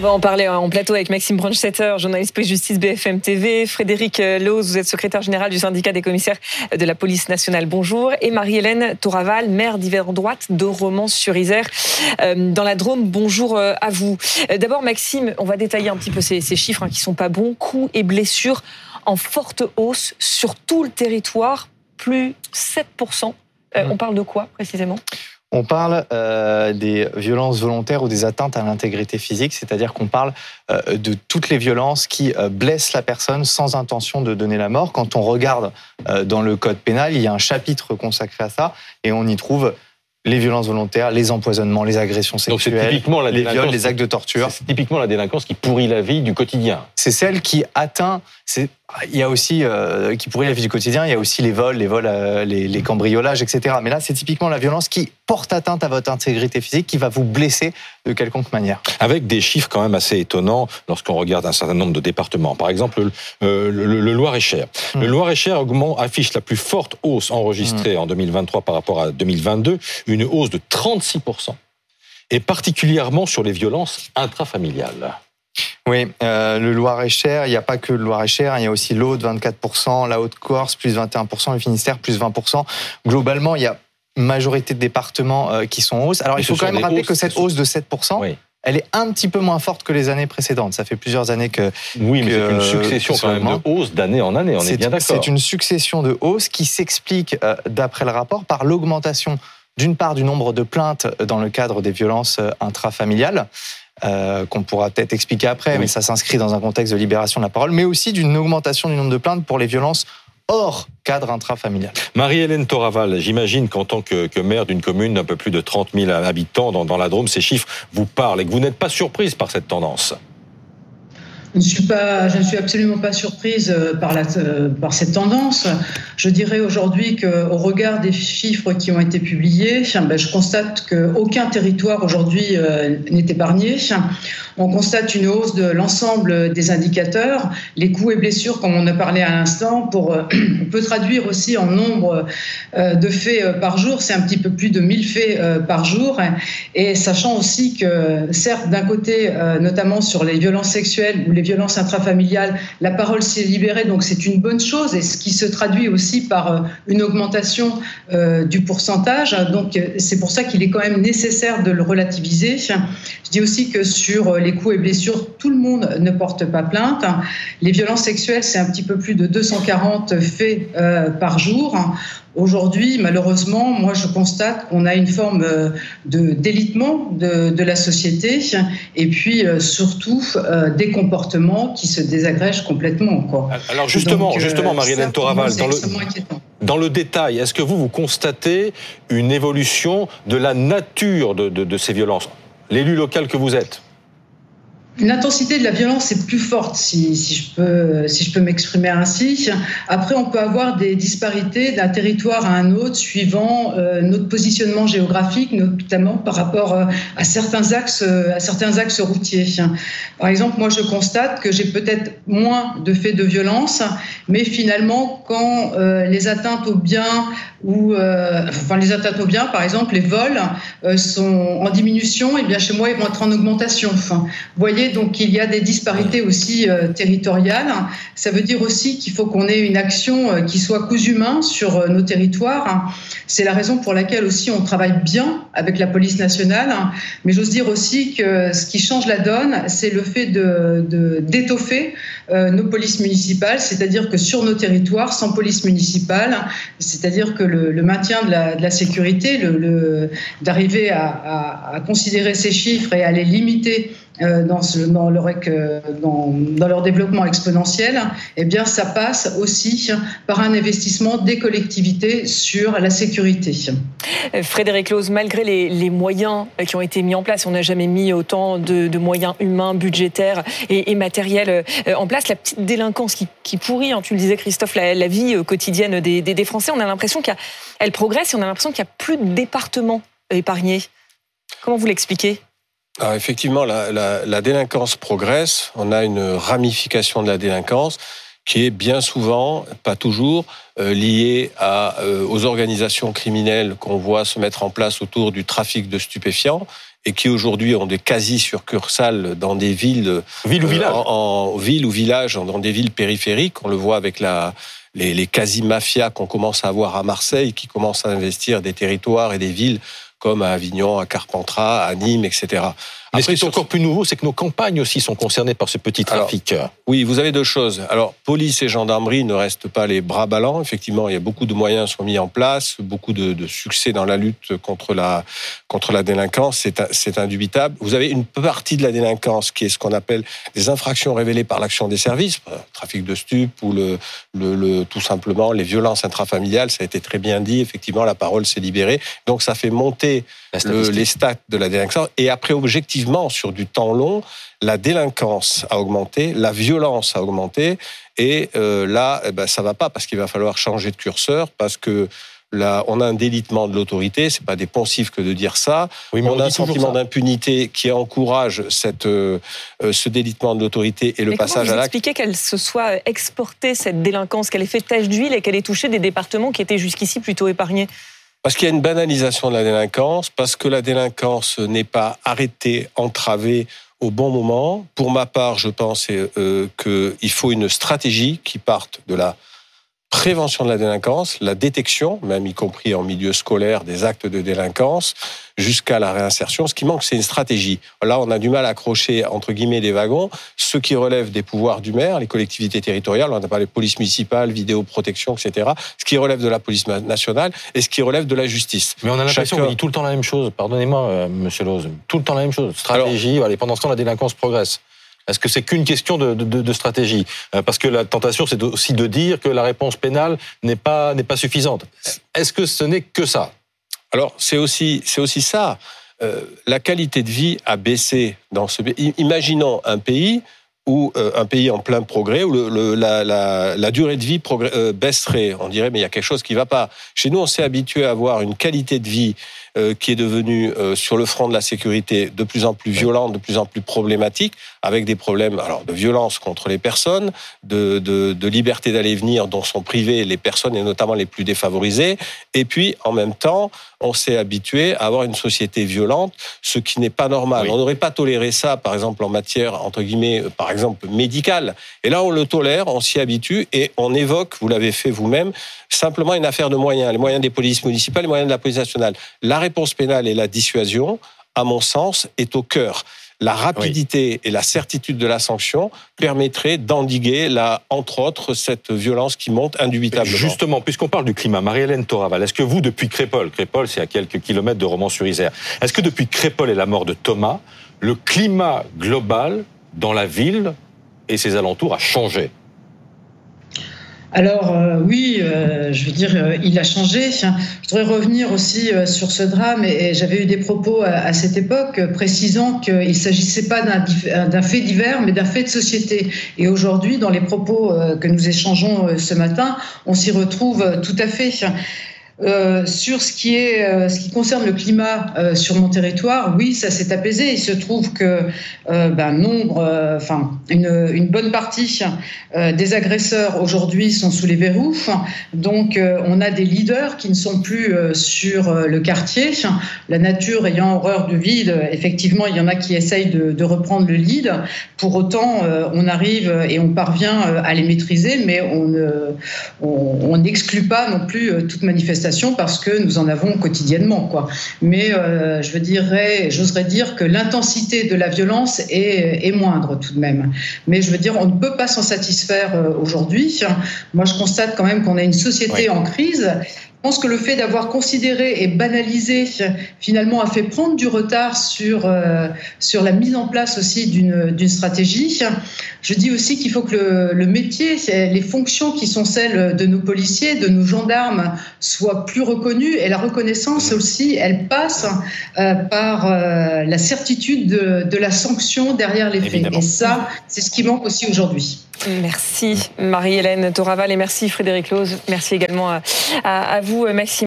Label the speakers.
Speaker 1: On va en parler en plateau avec Maxime Brunstetter, journaliste police-justice BFM TV, Frédéric Loz, vous êtes secrétaire général du syndicat des commissaires de la police nationale, bonjour, et Marie-Hélène Touraval, maire d'hiver droite de Romans-sur-Isère, euh, dans la Drôme, bonjour euh, à vous. Euh, d'abord Maxime, on va détailler un petit peu ces, chiffres hein, qui sont pas bons, coups et blessures en forte hausse sur tout le territoire, plus 7%. Mmh. On parle de quoi précisément?
Speaker 2: On parle euh, des violences volontaires ou des atteintes à l'intégrité physique, c'est-à-dire qu'on parle euh, de toutes les violences qui euh, blessent la personne sans intention de donner la mort. Quand on regarde dans le code pénal, il y a un chapitre consacré à ça et on y trouve les violences volontaires, les empoisonnements, les agressions sexuelles, typiquement la les viols, les actes de torture.
Speaker 3: C'est typiquement la délinquance qui pourrit la vie du quotidien.
Speaker 2: C'est celle qui atteint. Il y a aussi qui pourrit la vie du quotidien. Il y a aussi les vols, les vols, les, cambriolages, etc. Mais là, c'est typiquement la violence qui porte atteinte à votre intégrité physique, qui va vous blesser de quelconque manière.
Speaker 3: Avec des chiffres quand même assez étonnants lorsqu'on regarde un certain nombre de départements. Par exemple, le, le, Loir-et-Cher. Le Loir-et-Cher affiche la plus forte hausse enregistrée hum. en 2023 par rapport à 2022, une hausse de 36 et particulièrement sur les violences intrafamiliales.
Speaker 2: Oui, euh, le Loir-et-Cher, il n'y a pas que le Loir-et-Cher, hein, il y a aussi l'Aude, 24%, la Haute-Corse, plus 21%, le Finistère, plus 20%. Globalement, il y a majorité de départements euh, qui sont en hausse. Alors, il faut quand même rappeler que cette hausse de 7%, elle est un petit peu moins forte que les années précédentes. Ça fait plusieurs années que...
Speaker 3: Oui, mais c'est une succession quand même de hausses d'année en année, on est, bien d'accord.
Speaker 2: C'est une succession de hausses qui s'explique, euh, d'après le rapport, par l'augmentation d'une part du nombre de plaintes dans le cadre des violences intrafamiliales, euh, qu'on pourra peut-être expliquer après, mais ça s'inscrit dans un contexte de libération de la parole, mais aussi d'une augmentation du nombre de plaintes pour les violences hors cadre intrafamilial.
Speaker 3: Marie-Hélène Toraval, j'imagine qu'en tant que, maire d'une commune d'un peu plus de 30 000 habitants dans, dans la Drôme, ces chiffres vous parlent et que vous n'êtes pas surprise par cette tendance.
Speaker 4: Je ne suis pas, je ne suis absolument pas surprise euh, par, la, euh, par cette tendance. Je dirais aujourd'hui qu'au regard des chiffres qui ont été publiés, ben, je constate qu'aucun territoire aujourd'hui euh, n'est épargné. On constate une hausse de l'ensemble des indicateurs, les coûts et blessures, comme on a parlé à l'instant. Pour, on peut traduire aussi en nombre de faits par jour. C'est un petit peu plus de 1000 faits par jour. Et sachant aussi que, certes, d'un côté, notamment sur les violences sexuelles ou les violences intrafamiliales, la parole s'est libérée, donc c'est une bonne chose, et ce qui se traduit aussi par euh, une augmentation euh, du pourcentage. Donc euh, c'est pour ça qu'il est quand même nécessaire de le relativiser. Je dis aussi que sur les coups et blessures, tout le monde ne porte pas plainte. Les violences sexuelles, c'est un petit peu plus de 240 faits par jour. Aujourd'hui, malheureusement, moi je constate qu'on a une forme euh, de délitement de, la société et puis euh, surtout euh, des comportements qui se désagrègent complètement. Quoi.
Speaker 3: Alors justement, justement, Marie-Hélène Toraval, dans le, dans le détail, est-ce que vous, vous constatez une évolution de la nature de, de ces violences? L'élu local que vous êtes?
Speaker 4: L'intensité de la violence est plus forte, si, je peux, si peux m'exprimer ainsi. Après, on peut avoir des disparités d'un territoire à un autre suivant euh, notre positionnement géographique, notamment par rapport euh, à certains axes, euh, à certains axes routiers. Par exemple, moi, je constate que j'ai peut-être moins de faits de violence, mais finalement, quand les atteintes aux biens ou enfin les atteintes aux biens, par exemple, les vols sont en diminution, et bien chez moi, ils vont être en augmentation. Vous voyez donc il y a des disparités aussi euh, territoriales. Ça veut dire aussi qu'il faut qu'on ait une action euh, qui soit cousu humain sur euh, nos territoires. C'est la raison pour laquelle aussi on travaille bien avec la police nationale. Mais j'ose dire aussi que ce qui change la donne, c'est le fait de d'étoffer nos polices municipales, c'est-à-dire que sur nos territoires, sans police municipale, c'est-à-dire que le, maintien de la, sécurité, d'arriver à, considérer ces chiffres et à les limiter euh, dans, dans, leur, développement exponentiel, eh bien, ça passe aussi par un investissement des collectivités sur la sécurité.
Speaker 1: Euh, Frédéric Lose, malgré les, moyens qui ont été mis en place, on n'a jamais mis autant de, moyens humains, budgétaires et, matériels euh, en place. La petite délinquance qui, pourrit, hein, tu le disais Christophe, la, vie quotidienne des, Français, on a l'impression qu'elle progresse et on a l'impression qu'il n'y a plus de départements épargnés. Comment vous l'expliquez?
Speaker 5: Alors effectivement, la, délinquance progresse. On a une ramification de la délinquance qui est bien souvent, pas toujours, lié à, aux organisations criminelles qu'on voit se mettre en place autour du trafic de stupéfiants et qui aujourd'hui ont des quasi-succursales dans des villes,
Speaker 3: ville ou village.
Speaker 5: en, ville ou village, dans des villes périphériques. On le voit avec la, les, les quasi-mafias qu'on commence à avoir à Marseille, qui commencent à investir des territoires et des villes comme à Avignon, à Carpentras, à Nîmes, etc.
Speaker 3: Mais ce qui est encore plus nouveau, c'est que nos campagnes aussi sont concernées par ce petit trafic.
Speaker 5: oui, vous avez deux choses. Alors, police et gendarmerie ne restent pas les bras ballants. Effectivement, il y a beaucoup de moyens sont mis en place, beaucoup de, de succès dans la lutte contre la contre la délinquance. C'est indubitable. Vous avez une partie de la délinquance qui est ce qu'on appelle des infractions révélées par l'action des services, euh, trafic de stupes ou le, le, le tout simplement les violences intrafamiliales. Ça a été très bien dit. Effectivement, la parole s'est libérée. Donc, ça fait monter les stats de la délinquance. Et après, objectivement, sur du temps long, la délinquance a augmenté, la violence a augmenté. Et euh, là, eh ben, ça va pas parce qu'il va falloir changer de curseur parce que Là, on a un délitement de l'autorité, c'est pas des poncifs que de dire ça. Oui, on, a un sentiment d'impunité qui encourage cette, euh, euh, ce délitement de l'autorité et le passage
Speaker 1: à
Speaker 5: l'acte.
Speaker 1: Expliquez qu'elle se soit exportée cette délinquance, qu'elle ait fait tache d'huile et qu'elle ait touché des départements qui étaient jusqu'ici plutôt épargnés?
Speaker 5: Parce qu'il y a une banalisation de la délinquance, parce que la délinquance n'est pas arrêtée, entravée au bon moment. Pour ma part, je pense euh, qu'il faut une stratégie qui parte de la prévention de la délinquance, la détection, même y compris en milieu scolaire, des actes de délinquance, jusqu'à la réinsertion. Ce qui manque, c'est une stratégie. Là, on a du mal à accrocher, entre guillemets, des wagons. Ce qui relève des pouvoirs du maire, les collectivités territoriales, on n'a pas les polices municipales, vidéoprotection, etc. Ce qui relève de la police nationale et ce qui relève de la justice.
Speaker 3: Mais on a l'impression qu'on dit tout le temps la même chose. Pardonnez-moi, euh, monsieur Loz. Tout le temps la même chose. Stratégie, allez, pendant ce temps, la délinquance progresse. Est-ce que c'est qu'une question de, stratégie euh, Parce que la tentation, c'est aussi de dire que la réponse pénale n'est pas, n'est pas suffisante. Est-ce que ce n'est que ça?
Speaker 5: Alors, c'est aussi, c'est aussi ça. Euh, la qualité de vie a baissé dans ce. Imaginons un pays où euh, un pays en plein progrès, où la, durée de vie euh, baisserait. On dirait, mais il y a quelque chose qui ne va pas. Chez nous, on s'est habitué à avoir une qualité de vie euh, qui est devenue, sur le front de la sécurité, de plus en plus violente, de plus en plus problématique, avec des problèmes alors de violence contre les personnes, de, de, de liberté d'aller et venir dont sont privées les personnes, et notamment les plus défavorisées. Et puis, en même temps, on s'est habitué à avoir une société violente, ce qui n'est pas normal. On n'aurait pas toléré ça, par exemple, en matière, entre guillemets, par exemple, exemple médical. Et là, on le tolère, on s'y habitue et on évoque, vous l'avez fait vous-même, simplement une affaire de moyens, les moyens des polices municipales, les moyens de la police nationale. La réponse pénale et la dissuasion, à mon sens, est au cœur. La rapidité et la certitude de la sanction permettraient d'endiguer, la, entre autres, cette violence qui monte indubitablement.
Speaker 3: Justement, puisqu'on parle du climat, Marie-Hélène Toraval, est-ce que vous, depuis Crépol, Crépol c'est à quelques kilomètres de Romans-sur-Isère, est-ce que depuis Crépol et la mort de Thomas, le climat global dans la ville et ses alentours a changé?
Speaker 4: Alors euh, oui, euh, je veux dire, euh, il a changé. Je voudrais revenir aussi sur ce drame et, j'avais eu des propos à, cette époque précisant qu'il ne s'agissait pas d'un fait divers, mais d'un fait de société. Et aujourd'hui, dans les propos que nous échangeons ce matin, on s'y retrouve tout à fait. Euh, sur ce qui est euh, ce qui concerne le climat euh, sur mon territoire, oui, ça s'est apaisé. Il se trouve que ben, nombre, enfin une, bonne partie des agresseurs aujourd'hui sont sous les verrous. Donc on a des leaders qui ne sont plus sur le quartier. La nature ayant horreur du vide, effectivement, il y en a qui essayent de, reprendre le lead. Pour autant, on arrive et on parvient à les maîtriser, mais on n'exclut pas non plus toute manifestation parce que nous en avons quotidiennement. Quoi. Mais euh, je dirais, j'oserais dire que l'intensité de la violence est, est, moindre tout de même. Mais je veux dire, on ne peut pas s'en satisfaire euh, aujourd'hui. Moi, je constate quand même qu'on a une société en crise je pense que le fait d'avoir considéré et banalisé finalement a fait prendre du retard sur, euh, sur la mise en place aussi d'une stratégie. Je dis aussi qu'il faut que le, le, métier, les fonctions qui sont celles de nos policiers, de nos gendarmes, soient plus reconnues et la reconnaissance aussi, elle passe euh, par euh, la certitude de, de, la sanction derrière les faits. Et ça, c'est ce qui manque aussi aujourd'hui.
Speaker 1: Merci Marie-Hélène Toraval et merci Frédéric Lose. Merci également à, à, à vous Maxime.